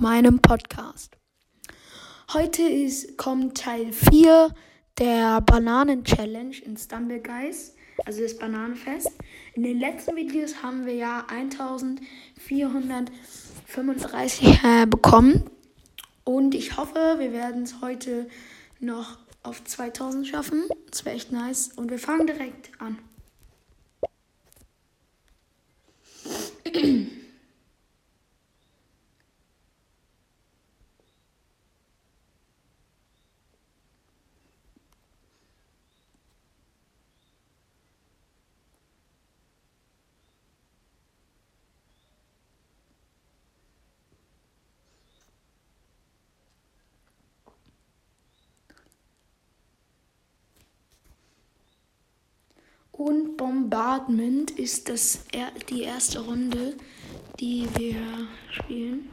meinem Podcast. Heute ist, kommt Teil 4 der Bananen-Challenge in Stumblegeist, also das Bananenfest. In den letzten Videos haben wir ja 1435 äh, bekommen. Und ich hoffe, wir werden es heute noch auf 2000 schaffen. Das wäre echt nice. Und wir fangen direkt an. Und Bombardment ist das die erste Runde, die wir spielen.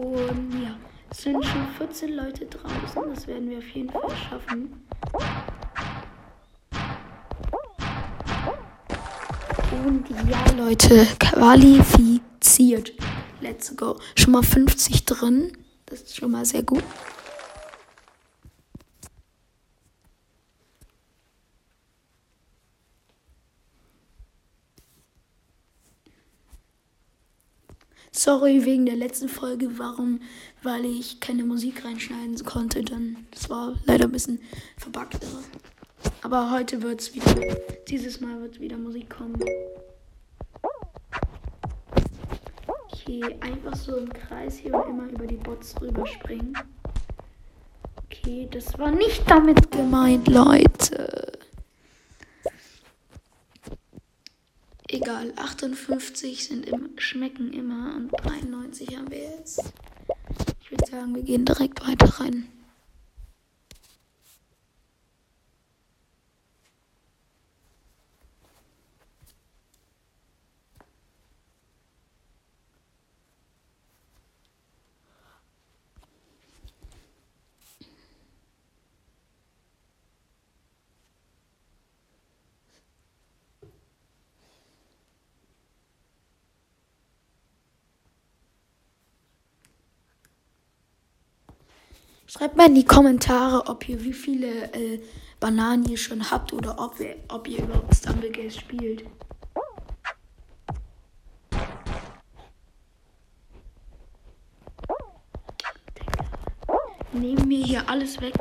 Und ja, es sind schon 14 Leute draußen. Das werden wir auf jeden Fall schaffen. Und ja, Leute, qualifiziert. Let's go. Schon mal 50 drin. Das ist schon mal sehr gut. Sorry wegen der letzten Folge, warum, weil ich keine Musik reinschneiden konnte. Dann, das war leider ein bisschen verbuggt. Aber heute wird es wieder, dieses Mal wird wieder Musik kommen. Okay, einfach so im Kreis hier und immer über die Bots rüberspringen. Okay, das war nicht damit gemeint, Leute. Egal, 58 sind im, schmecken immer und 93 haben wir jetzt. Ich würde sagen, wir gehen direkt weiter rein. Schreibt mal in die Kommentare, ob ihr wie viele äh, Bananen ihr schon habt oder ob ihr, ob ihr überhaupt Stumblegaze spielt. Nehmen mir hier alles weg.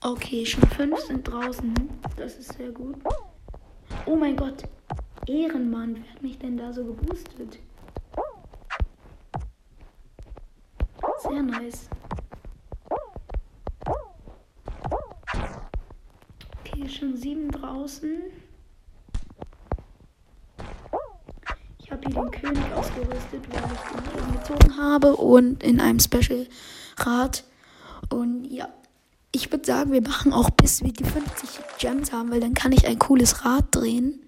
Okay, schon fünf sind draußen. Das ist sehr gut. Oh mein Gott. Ehrenmann, wer hat mich denn da so geboostet? Sehr nice. Okay, schon sieben draußen. Ich habe hier den König ausgerüstet, weil ich ihn gezogen habe und in einem Special Rad. Und ja. Ich würde sagen, wir machen auch bis wir die 50 Gems haben, weil dann kann ich ein cooles Rad drehen.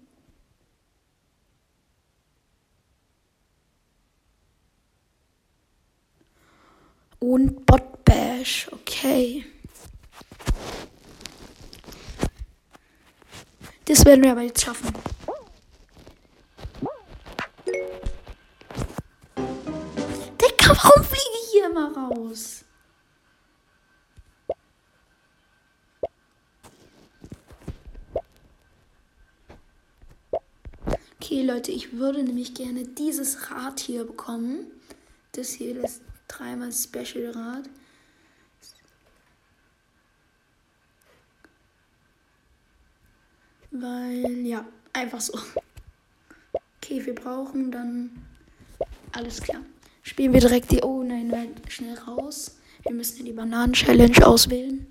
Und Bot Bash, okay. Das werden wir aber jetzt schaffen. Digga, warum fliege ich hier immer raus? Okay, Leute, ich würde nämlich gerne dieses Rad hier bekommen. Das hier, das dreimal Special Rad. Weil, ja, einfach so. Okay, wir brauchen dann. Alles klar. Spielen wir direkt die. Oh nein, nein, schnell raus. Wir müssen ja die Bananen-Challenge auswählen.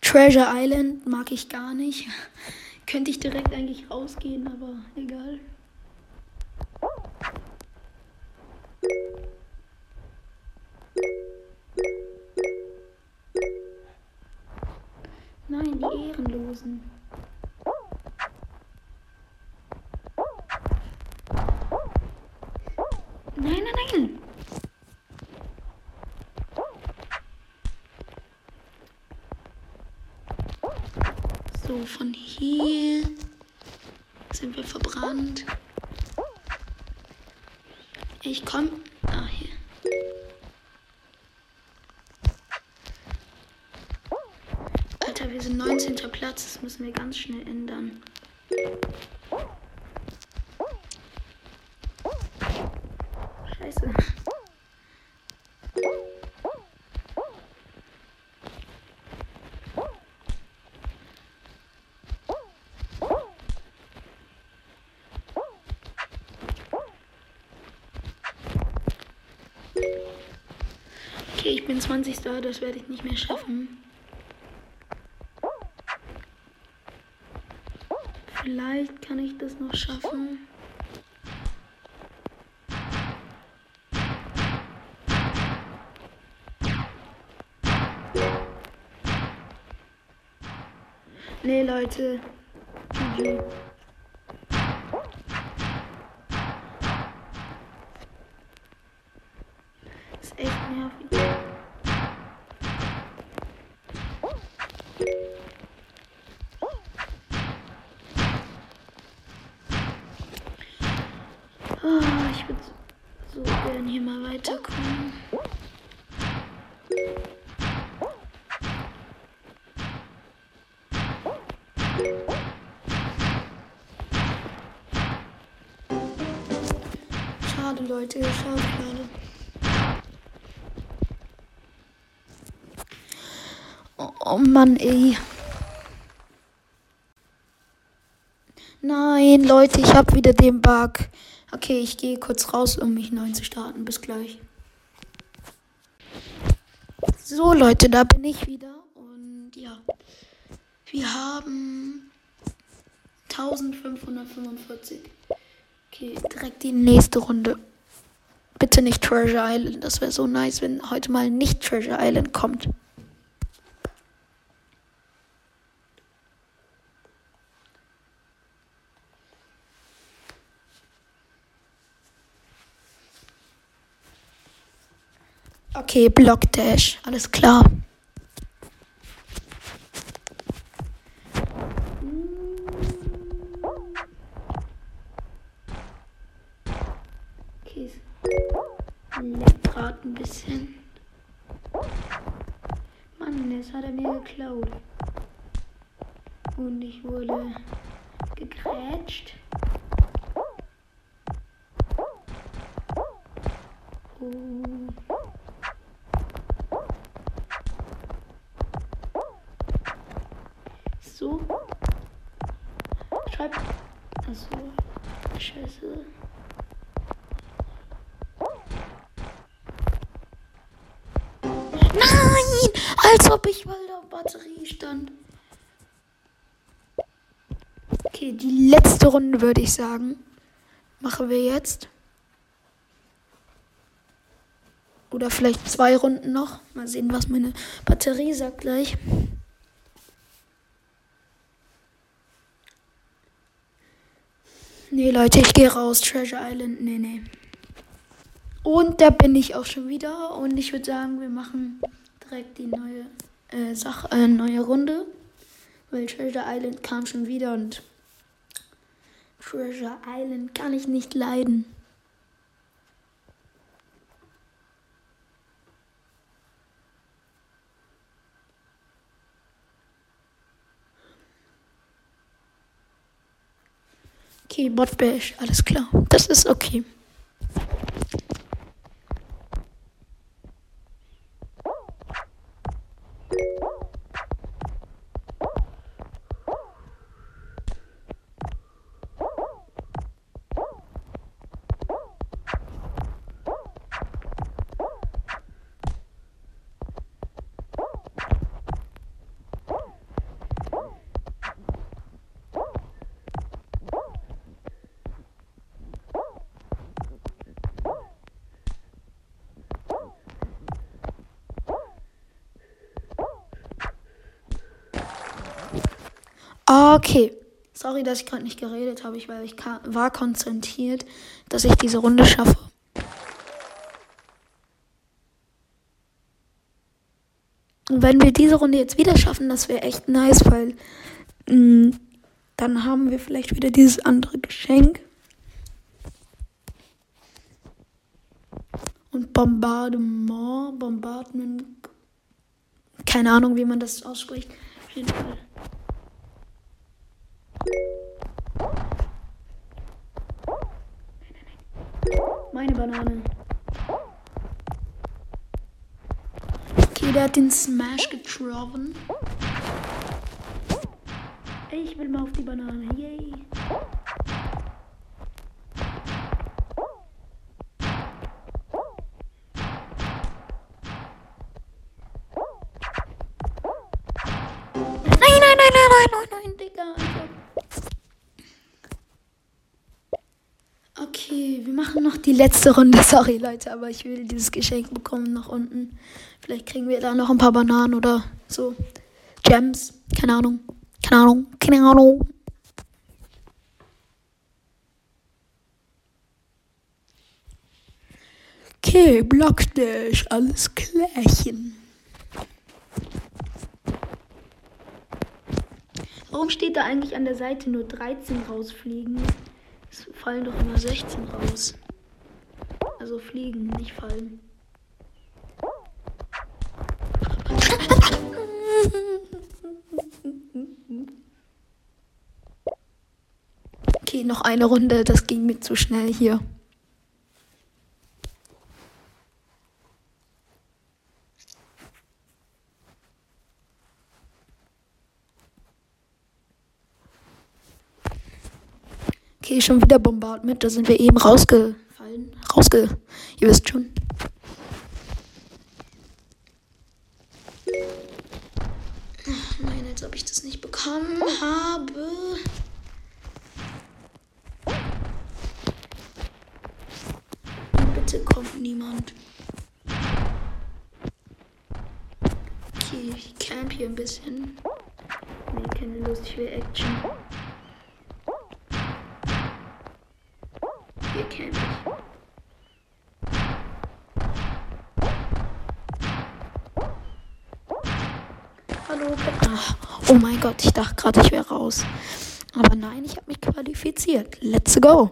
Treasure Island mag ich gar nicht. Könnte ich direkt eigentlich rausgehen, aber egal. Nein, die Ehrenlosen. Nein, nein, nein. Von hier sind wir verbrannt. Ich komm. Ah, hier. Alter, wir sind 19. Platz. Das müssen wir ganz schnell ändern. Bin 20. Das werde ich nicht mehr schaffen. Vielleicht kann ich das noch schaffen. Nee, Leute. GG. Oh, ich würde so gern hier mal weiterkommen. Schade, Leute, schade, schade. Oh, oh Mann, ey. Nein, Leute, ich habe wieder den Bug. Okay, ich gehe kurz raus, um mich neu zu starten. Bis gleich. So, Leute, da bin ich wieder. Und ja, wir haben 1545. Okay, direkt die nächste Runde. Bitte nicht Treasure Island. Das wäre so nice, wenn heute mal nicht Treasure Island kommt. Okay, Block Dash, alles klar. So. Schreib. Achso. Scheiße. Nein! Als ob ich mal der Batterie stand. Okay, die letzte Runde würde ich sagen. Machen wir jetzt. Oder vielleicht zwei Runden noch. Mal sehen, was meine Batterie sagt gleich. Nee, Leute, ich gehe raus. Treasure Island. Nee, nee. Und da bin ich auch schon wieder. Und ich würde sagen, wir machen direkt die neue äh, Sache, äh, neue Runde. Weil Treasure Island kam schon wieder und Treasure Island kann ich nicht leiden. Okay, Bot Bash, alles klar. Das ist okay. Sorry, dass ich gerade nicht geredet habe, weil ich war konzentriert, dass ich diese Runde schaffe. Und wenn wir diese Runde jetzt wieder schaffen, das wäre echt nice, weil mh, mm, dann haben wir vielleicht wieder dieses andere Geschenk. Und Bombardement, Bombardment, keine Ahnung, wie man das ausspricht. Auf jeden Fall. Meine Banane. Okay, der hat den Smash getroffen. Ich will mal auf die Banane. Yay. Letzte Runde. Sorry, Leute, aber ich will dieses Geschenk bekommen nach unten. Vielleicht kriegen wir da noch ein paar Bananen oder so. Gems. Keine Ahnung. Keine Ahnung. Keine Ahnung. Okay, Blockdash. Alles klärchen. Warum steht da eigentlich an der Seite nur 13 rausfliegen? Es fallen doch immer 16 raus. Also fliegen, nicht fallen. Okay, noch eine Runde. Das ging mir zu schnell hier. Okay, schon wieder Bombardment. Da sind wir eben rausgefallen. Rausge. Ihr wisst schon. Nein, als ob ich das nicht bekommen habe. Bitte kommt niemand. Okay, ich camp hier ein bisschen. Nee, keine Lust, ich will Action. Hier camp ich. Hallo. Ach, oh mein Gott, ich dachte gerade, ich wäre raus. Aber nein, ich habe mich qualifiziert. Let's go.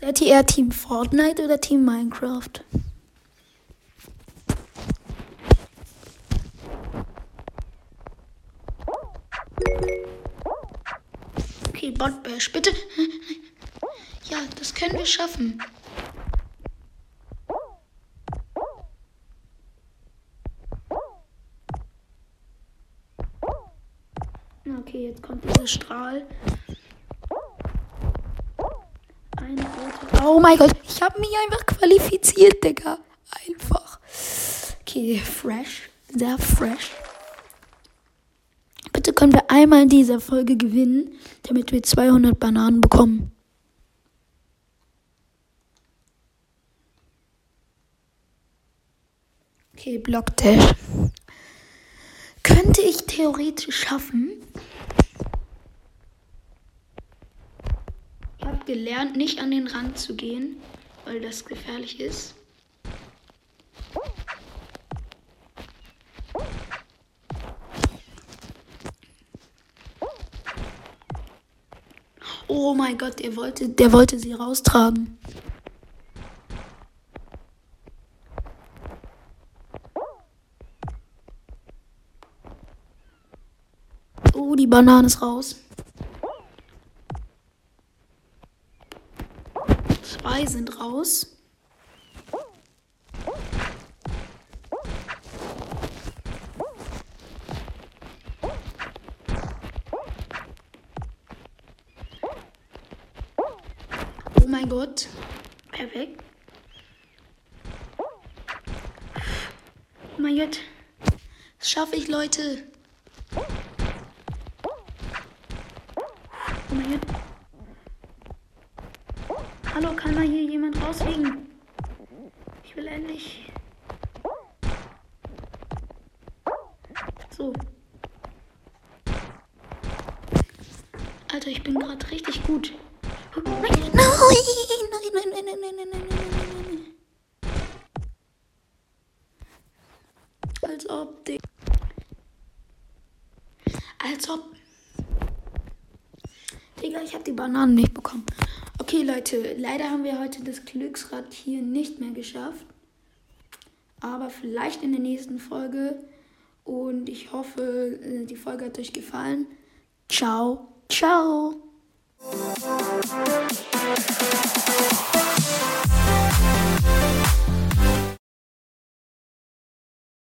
Seid ihr eher Team Fortnite oder Team Minecraft? Okay, Botbash, bitte. Ja, das können wir schaffen. Okay, jetzt kommt dieser Strahl. Oh mein Gott, ich habe mich einfach qualifiziert, Digga. Einfach. Okay, fresh. Sehr fresh. Können wir einmal in dieser Folge gewinnen, damit wir 200 Bananen bekommen. Okay, Blockdash. Könnte ich theoretisch schaffen, gelernt, nicht an den Rand zu gehen, weil das gefährlich ist. Oh mein Gott, der wollte, der wollte sie raustragen. Oh, die Banane ist raus. Zwei sind raus. weg. Oh mein Gott. Das schaffe ich, Leute. Oh mein Gott. Hallo, kann mal hier jemand rausfliegen? Ich will endlich. So. Alter, ich bin gerade richtig gut. Als ob, Digga. Als ob. Digga, ich habe die Bananen nicht bekommen. Okay, Leute, leider haben wir heute das Glücksrad hier nicht mehr geschafft. Aber vielleicht in der nächsten Folge. Und ich hoffe, äh, die Folge hat euch gefallen. Ciao, ciao.